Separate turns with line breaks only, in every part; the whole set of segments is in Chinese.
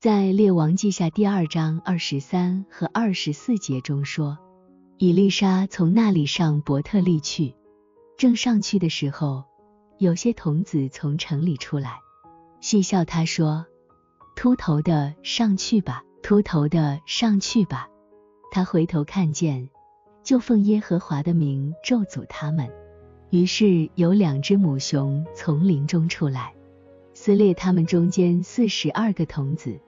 在《列王记下》第二章二十三和二十四节中说，以丽莎从那里上伯特利去，正上去的时候，有些童子从城里出来，戏笑他说：“秃头的上去吧，秃头的上去吧。”他回头看见，就奉耶和华的名咒诅他们。于是有两只母熊从林中出来，撕裂他们中间四十二个童子。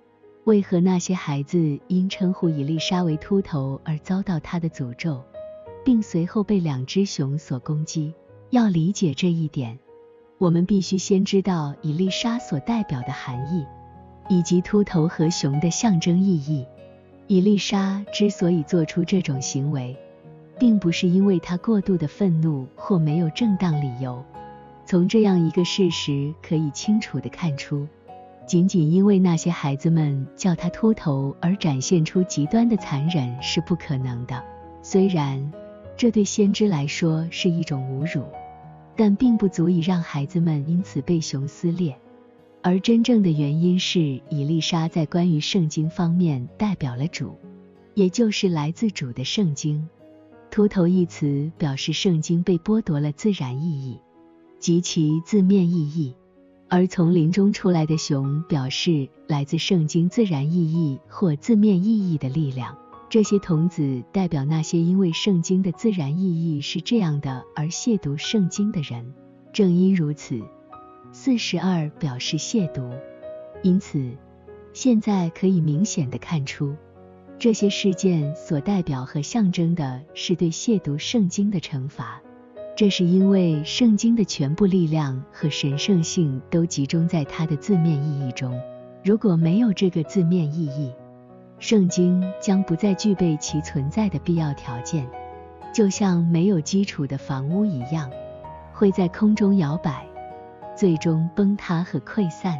为何那些孩子因称呼伊丽莎为秃头而遭到他的诅咒，并随后被两只熊所攻击？要理解这一点，我们必须先知道伊丽莎所代表的含义，以及秃头和熊的象征意义。伊丽莎之所以做出这种行为，并不是因为她过度的愤怒或没有正当理由。从这样一个事实可以清楚地看出，仅仅因为那些孩子们叫他秃头而展现出极端的残忍是不可能的。虽然这对先知来说是一种侮辱，但并不足以让孩子们因此被熊撕裂。而真正的原因是，以丽莎在关于圣经方面代表了主，也就是来自主的圣经。秃头一词表示圣经被剥夺了自然意义及其字面意义，而从林中出来的熊表示来自圣经自然意义或字面意义的力量。这些童子代表那些因为圣经的自然意义是这样的而亵渎圣经的人。正因如此。四十二表示亵渎，因此现在可以明显的看出，这些事件所代表和象征的是对亵渎圣经的惩罚。这是因为圣经的全部力量和神圣性都集中在它的字面意义中。如果没有这个字面意义，圣经将不再具备其存在的必要条件，就像没有基础的房屋一样，会在空中摇摆。最终崩塌和溃散，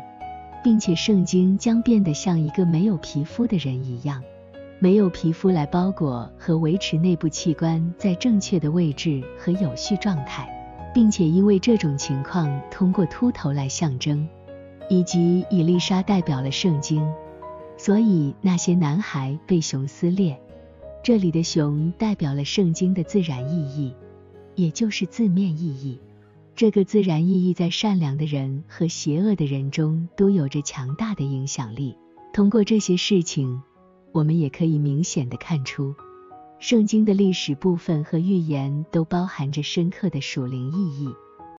并且圣经将变得像一个没有皮肤的人一样，没有皮肤来包裹和维持内部器官在正确的位置和有序状态，并且因为这种情况通过秃头来象征，以及伊丽莎代表了圣经，所以那些男孩被熊撕裂。这里的熊代表了圣经的自然意义，也就是字面意义。这个自然意义在善良的人和邪恶的人中都有着强大的影响力。通过这些事情，我们也可以明显的看出，圣经的历史部分和预言都包含着深刻的属灵意义。